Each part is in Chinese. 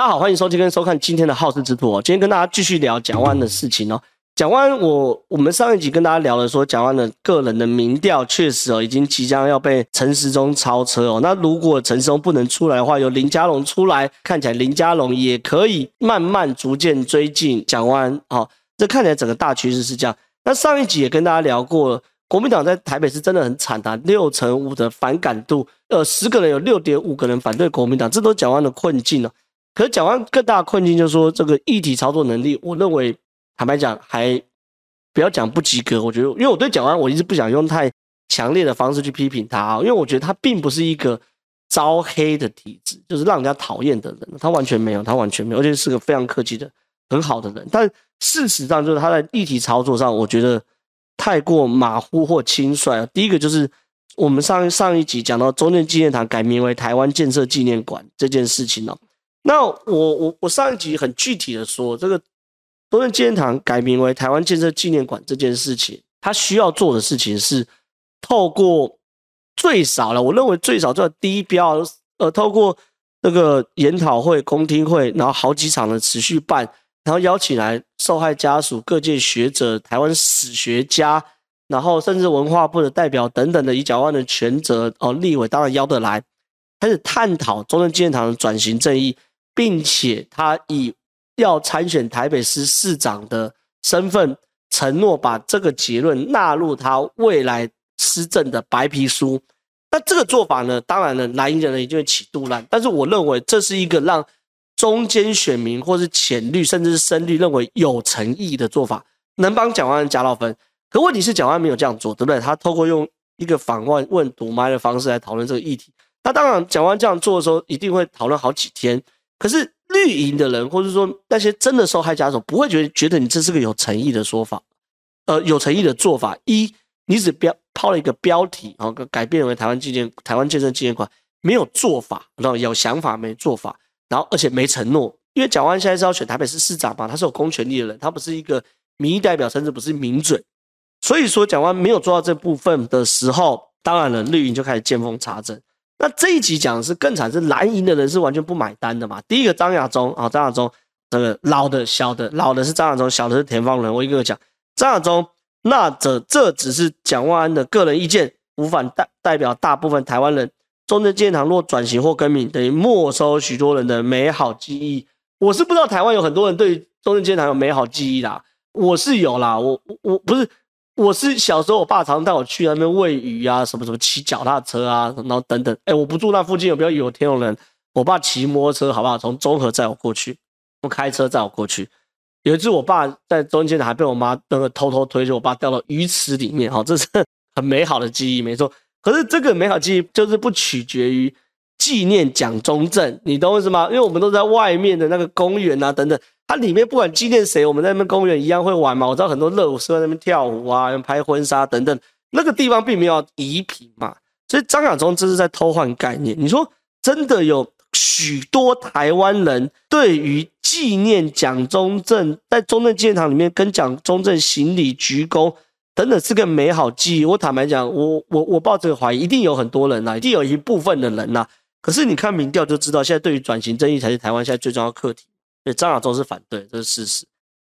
大家好，欢迎收听跟收看今天的好事之徒哦。今天跟大家继续聊蒋万的事情哦。蒋万，我我们上一集跟大家聊了说，蒋万的个人的民调确实哦，已经即将要被陈时中超车哦。那如果陈时中不能出来的话，由林佳龙出来，看起来林佳龙也可以慢慢逐渐追近蒋万安哦。这看起来整个大趋势是这样。那上一集也跟大家聊过了，国民党在台北是真的很惨的，六成五的反感度，呃，十个人有六点五个人反对国民党，这都是蒋万的困境哦。可是蒋万更大的困境就是说，这个议题操作能力，我认为坦白讲还不要讲不及格。我觉得，因为我对蒋万，我一直不想用太强烈的方式去批评他啊，因为我觉得他并不是一个招黑的体质，就是让人家讨厌的人，他完全没有，他完全没有，而且是个非常客气的很好的人。但事实上，就是他在议题操作上，我觉得太过马虎或轻率。第一个就是我们上上一集讲到中正纪念堂改名为台湾建设纪念馆这件事情哦。那我我我上一集很具体的说，这个中正纪念堂改名为台湾建设纪念馆这件事情，他需要做的事情是透过最少了，我认为最少做第一标，呃，透过那个研讨会、公听会，然后好几场的持续办，然后邀请来受害家属、各界学者、台湾史学家，然后甚至文化部的代表等等的以蒋万的权责哦，立委当然邀得来，开始探讨中正纪念堂的转型正义。并且他以要参选台北市市长的身份，承诺把这个结论纳入他未来施政的白皮书。那这个做法呢，当然了，蓝营人一定会起杜乱。但是我认为这是一个让中间选民或是浅绿甚至是深绿认为有诚意的做法，能帮蒋万安加到分。可问题是蒋万安没有这样做，对不对？他透过用一个访问问堵麦的方式来讨论这个议题。那当然，蒋万安这样做的时候，一定会讨论好几天。可是绿营的人，或者说那些真的受害家属，不会觉得觉得你这是个有诚意的说法，呃，有诚意的做法。一，你只标抛了一个标题，然后改变为台湾纪念台湾建设纪念馆，没有做法，然后有想法没做法，然后而且没承诺。因为蒋万现在是要选台北市市长嘛，他是有公权力的人，他不是一个民意代表，甚至不是名嘴。所以说，蒋万没有做到这部分的时候，当然了，绿营就开始见缝插针。那这一集讲的是更惨，是蓝营的人是完全不买单的嘛？第一个张亚中啊，张亚中这个老的、小的，老的是张亚中，小的是田方伦。我一个个讲，张亚中，那这这只是蒋万安的个人意见，无法代代表大部分台湾人。中正纪念堂若转型或更名，等于没收许多人的美好记忆。我是不知道台湾有很多人对中正纪念堂有美好记忆啦，我是有啦，我我不是。我是小时候，我爸常带我去那边喂鱼啊，什么什么骑脚踏车啊，然后等等。哎，我不住那附近，有没有有天龙人？我爸骑摩托车，好不好？从中和载我过去，我开车载我过去。有一次，我爸在中间还被我妈那个偷偷推，着我爸掉到鱼池里面。哈，这是很美好的记忆，没错。可是这个美好记忆就是不取决于纪念蒋中正，你懂我意思吗？因为我们都在外面的那个公园啊，等等。它里面不管纪念谁，我们在那边公园一样会玩嘛。我知道很多热舞社在那边跳舞啊，拍婚纱等等，那个地方并没有遗品嘛。所以张亚中这是在偷换概念。你说真的有许多台湾人对于纪念蒋中正，在中正纪念堂里面跟蒋中正行礼鞠躬等等是个美好记忆。我坦白讲，我我我抱这个怀疑，一定有很多人呐，一定有一部分的人呐。可是你看民调就知道，现在对于转型正义才是台湾现在最重要的课题。对，张亚中是反对，这是事实。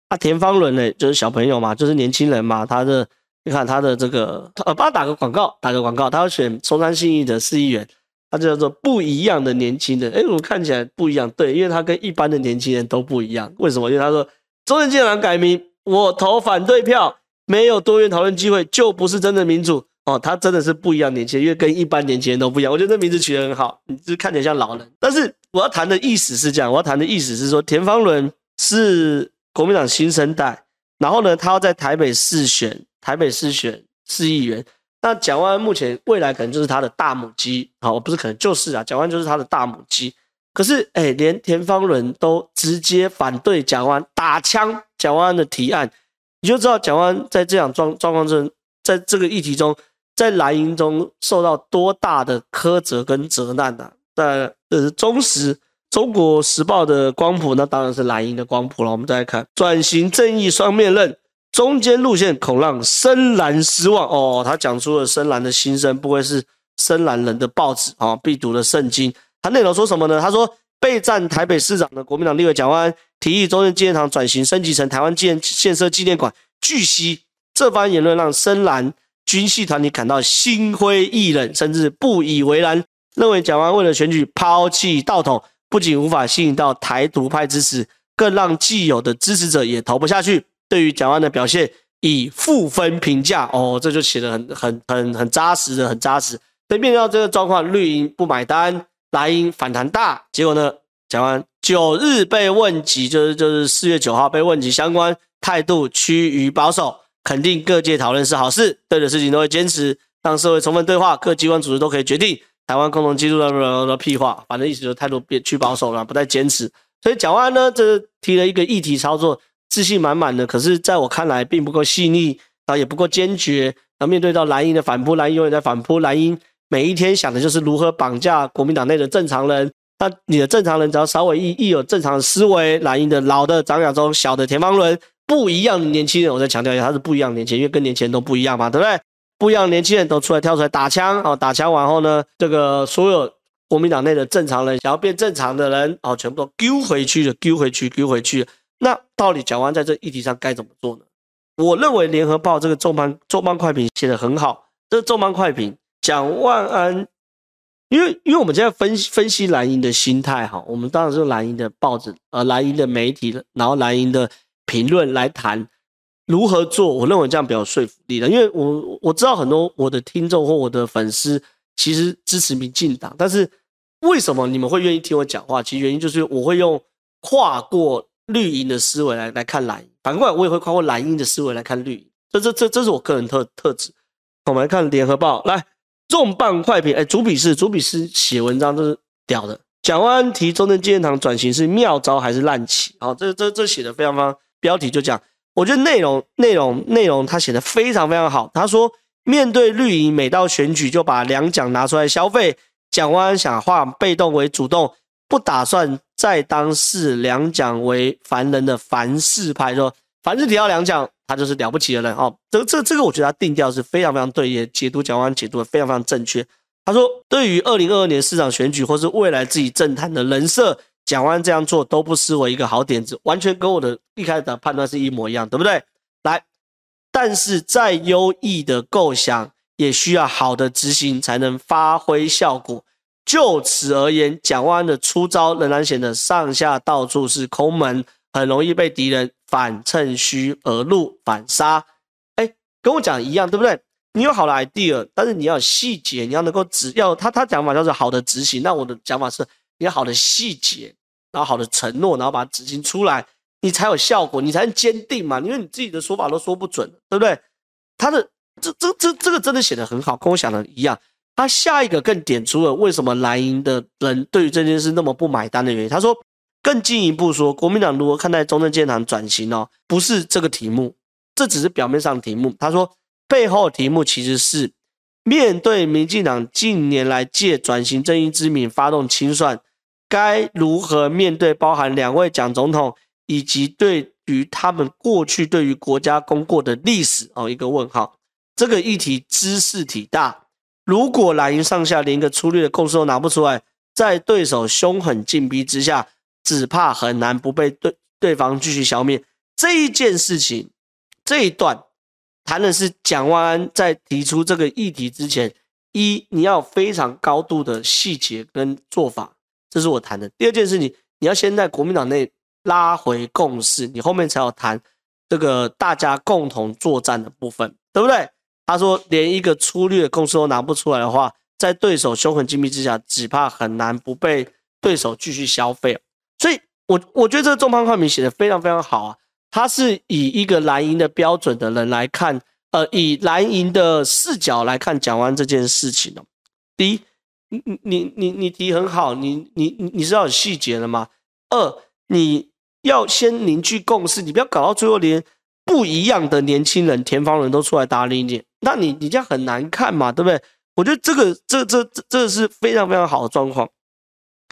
啊，田方伦呢，就是小朋友嘛，就是年轻人嘛。他的，你看他的这个，呃，帮他打个广告，打个广告，他要选松山信义的市议员，他就叫做不一样的年轻人。哎，我看起来不一样，对，因为他跟一般的年轻人都不一样。为什么？因为他说，中正纪念堂改名，我投反对票，没有多元讨论机会，就不是真的民主。哦，他真的是不一样年轻人，因为跟一般年轻人都不一样。我觉得这名字取得很好，你就是看起来像老人，但是。我要谈的意思是这样，我要谈的意思是说，田方伦是国民党新生代，然后呢，他要在台北市选台北市选市议员。那蒋万安目前未来可能就是他的大母鸡，好，不是可能就是啊，蒋万安就是他的大母鸡。可是，哎，连田方伦都直接反对蒋万安，打枪蒋万安的提案，你就知道蒋万安在这样状状况中，在这个议题中，在蓝营中受到多大的苛责跟责难呐、啊。在这是中时中国时报的光谱，那当然是蓝营的光谱了。我们再来看转型正义双面刃，中间路线恐让深蓝失望哦。他讲出了深蓝的心声，不愧是深蓝人的报纸啊、哦，必读的圣经。他内容说什么呢？他说备战台北市长的国民党立委蒋万安提议中正纪念堂转型升级成台湾建建设纪念馆。据悉，这番言论让深蓝军系团体感到心灰意冷，甚至不以为然，认为蒋万为了选举抛弃道统，不仅无法吸引到台独派支持，更让既有的支持者也投不下去。对于蒋万的表现，以负分评价。哦，这就写得很很很很扎实的，很扎实。所以面对到这个状况，绿营不买单。蓝营反弹大，结果呢？蒋万九日被问及，就是就是四月九号被问及相关态度趋于保守，肯定各界讨论是好事，对的事情都会坚持，让社会充分对话，各机关组织都可以决定。台湾共同记录的的屁话，反正意思就是态度变趋保守了，不再坚持。所以蒋万安呢，这提了一个议题操作，自信满满的，可是在我看来并不够细腻，啊也不够坚决。那面对到蓝营的反扑，蓝营永远在反扑，蓝营。每一天想的就是如何绑架国民党内的正常人。那你的正常人只要稍微一一有正常的思维，蓝营的老的张亚中，小的田方伦，不一样的年轻人，我再强调一下，他是不一样的年轻人，因为跟年轻人都不一样嘛，对不对？不一样的年轻人都出来跳出来打枪，哦，打枪完后呢，这个所有国民党内的正常人想要变正常的人，哦，全部都丢回去了，丢回去，丢回去。那到底蒋万在这议题上该怎么做呢？我认为联合报这个重磅重磅快评写得很好，这重磅快评。蒋万安，因为因为我们现在分析分析蓝营的心态哈，我们当然是蓝营的报纸呃蓝营的媒体，然后蓝营的评论来谈如何做，我认为这样比较有说服力的。因为我我知道很多我的听众或我的粉丝其实支持民进党，但是为什么你们会愿意听我讲话？其实原因就是我会用跨过绿营的思维来来看蓝营，反过来我也会跨过蓝营的思维来看绿营。这这这这是我个人特特质。我们来看联合报来。重磅快评，哎，主笔是主笔是写文章，这是屌的。蒋万安提中正纪念堂转型是妙招还是烂棋？好，这这这写的非常非常，标题就讲，我觉得内容内容内容他写的非常非常好。他说，面对绿营每到选举就把两蒋拿出来消费，蒋万安想化被动为主动，不打算再当视两蒋为凡人的凡事派，说凡是提到两蒋。他就是了不起的人哦，这这这个我觉得他定调是非常非常对，也解读蒋万安解读的非常非常正确。他说，对于二零二二年市长选举或是未来自己政坛的人设，蒋万安这样做都不失为一个好点子，完全跟我的一开始的判断是一模一样，对不对？来，但是再优异的构想也需要好的执行才能发挥效果。就此而言，蒋万安的出招仍然显得上下到处是空门，很容易被敌人。反趁虚而入，反杀，哎，跟我讲一样，对不对？你有好的 idea，但是你要有细节，你要能够执，要他他讲法叫做好的执行。那我的讲法是，你好的细节，然后好的承诺，然后把它执行出来，你才有效果，你才能坚定嘛。因为你自己的说法都说不准，对不对？他的这这这这个真的写得很好，跟我想的一样。他下一个更点出了为什么蓝营的人对于这件事那么不买单的原因。他说。更进一步说，国民党如何看待中正建堂转型哦？不是这个题目，这只是表面上的题目。他说背后的题目其实是面对民进党近年来借转型正义之名发动清算，该如何面对包含两位蒋总统以及对于他们过去对于国家功过的历史哦，一个问号。这个议题兹事体大，如果蓝营上下连一个粗略的共识都拿不出来，在对手凶狠进逼之下。只怕很难不被对对方继续消灭。这一件事情，这一段谈的是蒋万安在提出这个议题之前，一你要非常高度的细节跟做法，这是我谈的。第二件事情，你要先在国民党内拉回共识，你后面才有谈这个大家共同作战的部分，对不对？他说连一个粗略的共识都拿不出来的话，在对手凶狠进逼之下，只怕很难不被对手继续消费。所以我，我觉得这个重磅快评写的非常非常好啊！他是以一个蓝营的标准的人来看，呃，以蓝营的视角来看蒋万安这件事情哦。第一，你你你你提很好，你你你是要有细节的吗？二，你要先凝聚共识，你不要搞到最后连不一样的年轻人、田方人都出来搭理你，那你你这样很难看嘛，对不对？我觉得这个这这这这是非常非常好的状况。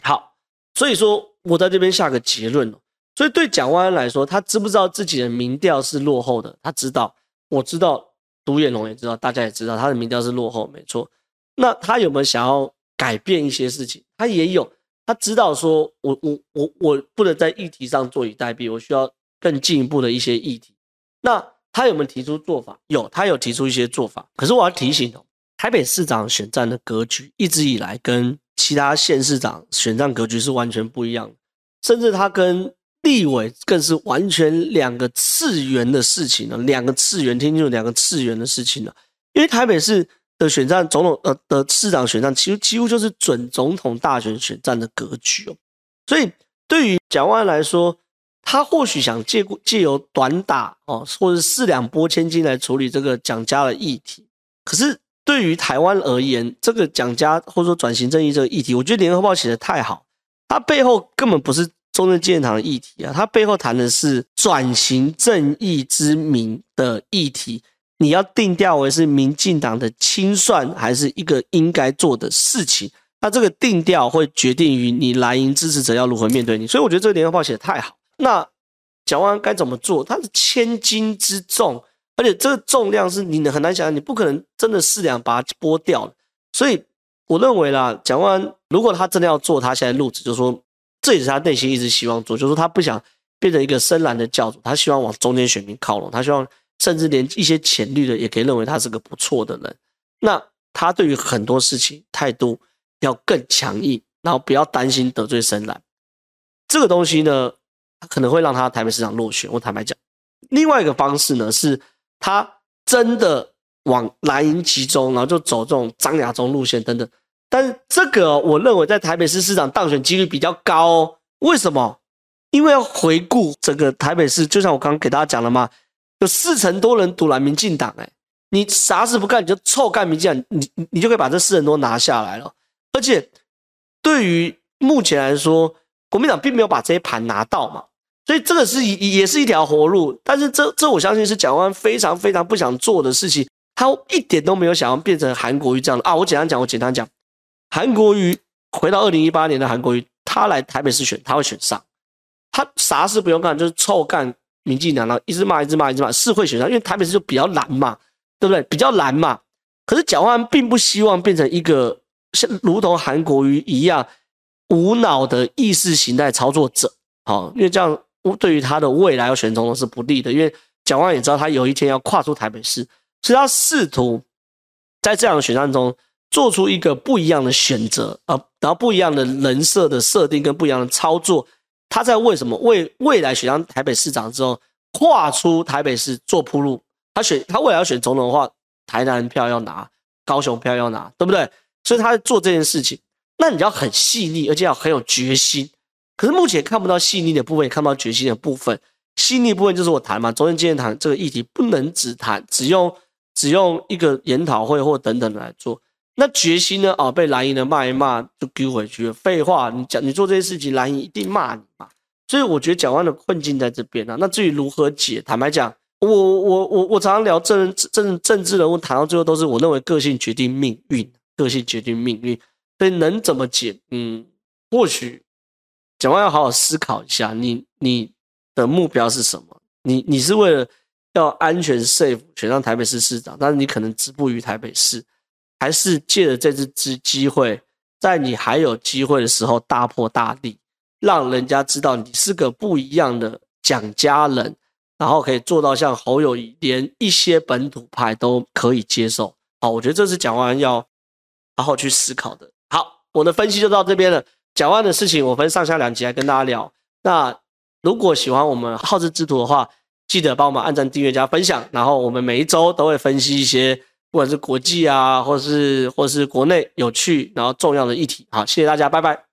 好，所以说。我在这边下个结论，所以对蒋万安来说，他知不知道自己的民调是落后的？他知道，我知道，独眼龙也知道，大家也知道他的民调是落后，没错。那他有没有想要改变一些事情？他也有，他知道说我我我我不能在议题上坐以待毙，我需要更进一步的一些议题。那他有没有提出做法？有，他有提出一些做法。可是我要提醒哦，台北市长选战的格局一直以来跟其他县市长选战格局是完全不一样的，甚至他跟立委更是完全两个次元的事情了，两个次元，听清楚，两个次元的事情了。因为台北市的选战总统呃的市长选战，其实几乎就是准总统大选选战的格局哦。所以对于蒋万来说，他或许想借借由短打哦，或者四两拨千斤来处理这个蒋家的议题。可是对于台湾而言，这个蒋家或者说转型正义这个议题，我觉得联合报写的太好，它背后根本不是中正纪念堂的议题啊，它背后谈的是转型正义之名的议题。你要定调为是民进党的清算，还是一个应该做的事情？那这个定调会决定于你蓝营支持者要如何面对你。所以我觉得这个联合报写的太好。那蒋万安该怎么做？他是千斤之重，而且这个重量是你很难想象，你不可能真的四两把它剥掉了。所以我认为啦，蒋万安如果他真的要做，他现在路子就是说，这也是他内心一直希望做，就是他不想变成一个深蓝的教主，他希望往中间选民靠拢，他希望。甚至连一些浅绿的也可以认为他是个不错的人。那他对于很多事情态度要更强硬，然后不要担心得罪深蓝。这个东西呢，可能会让他台北市长落选。我坦白讲，另外一个方式呢，是他真的往蓝营集中，然后就走这种张亚中路线等等。但这个我认为在台北市市长当选几率比较高哦。为什么？因为要回顾整个台北市，就像我刚刚给大家讲了嘛。有四成多人赌烂民进党，哎，你啥事不干，你就臭干民进党，你你就可以把这四成多拿下来了。而且，对于目前来说，国民党并没有把这些盘拿到嘛，所以这个是也是一条活路。但是这这我相信是蒋万非常非常不想做的事情，他一点都没有想要变成韩国瑜这样的啊。我简单讲，我简单讲，韩国瑜回到二零一八年的韩国瑜，他来台北市选，他会选上，他啥事不用干，就是臭干。民进党呢，一直骂，一直骂，一直骂，是会选上，因为台北市就比较难嘛，对不对？比较难嘛。可是蒋万安并不希望变成一个像如同韩国瑜一样无脑的意识形态操作者，好，因为这样对于他的未来要选总统是不利的。因为蒋万也知道他有一天要跨出台北市，所以他试图在这样的选战中做出一个不一样的选择啊，然后不一样的人设的设定跟不一样的操作。他在为什么为未来选上台北市长之后，跨出台北市做铺路？他选他未来要选总统的话，台南票要拿，高雄票要拿，对不对？所以他在做这件事情，那你要很细腻，而且要很有决心。可是目前看不到细腻的部分，也看不到决心的部分。细腻部分就是我谈嘛，中正纪念堂这个议题不能只谈，只用只用一个研讨会或等等来做。那决心呢？哦，被蓝营的骂一骂就丢回去了。废话，你讲你做这些事情，蓝营一定骂你嘛。所以我觉得蒋万的困境在这边啊。那至于如何解，坦白讲，我我我我常常聊政政政治人物，谈到最后都是我认为个性决定命运，个性决定命运。所以能怎么解？嗯，或许蒋万要好好思考一下，你你的目标是什么？你你是为了要安全 safe 选上台北市市长，但是你可能止步于台北市。还是借着这次机机会，在你还有机会的时候大破大立，让人家知道你是个不一样的蒋家人，然后可以做到像侯友宜，连一些本土派都可以接受。好，我觉得这是蒋万要好好去思考的。好，我的分析就到这边了。蒋万的事情，我分上下两集来跟大家聊。那如果喜欢我们好事之徒的话，记得帮我们按赞、订阅、加分享。然后我们每一周都会分析一些。不管是国际啊，或是或是国内有趣然后重要的议题，好，谢谢大家，拜拜。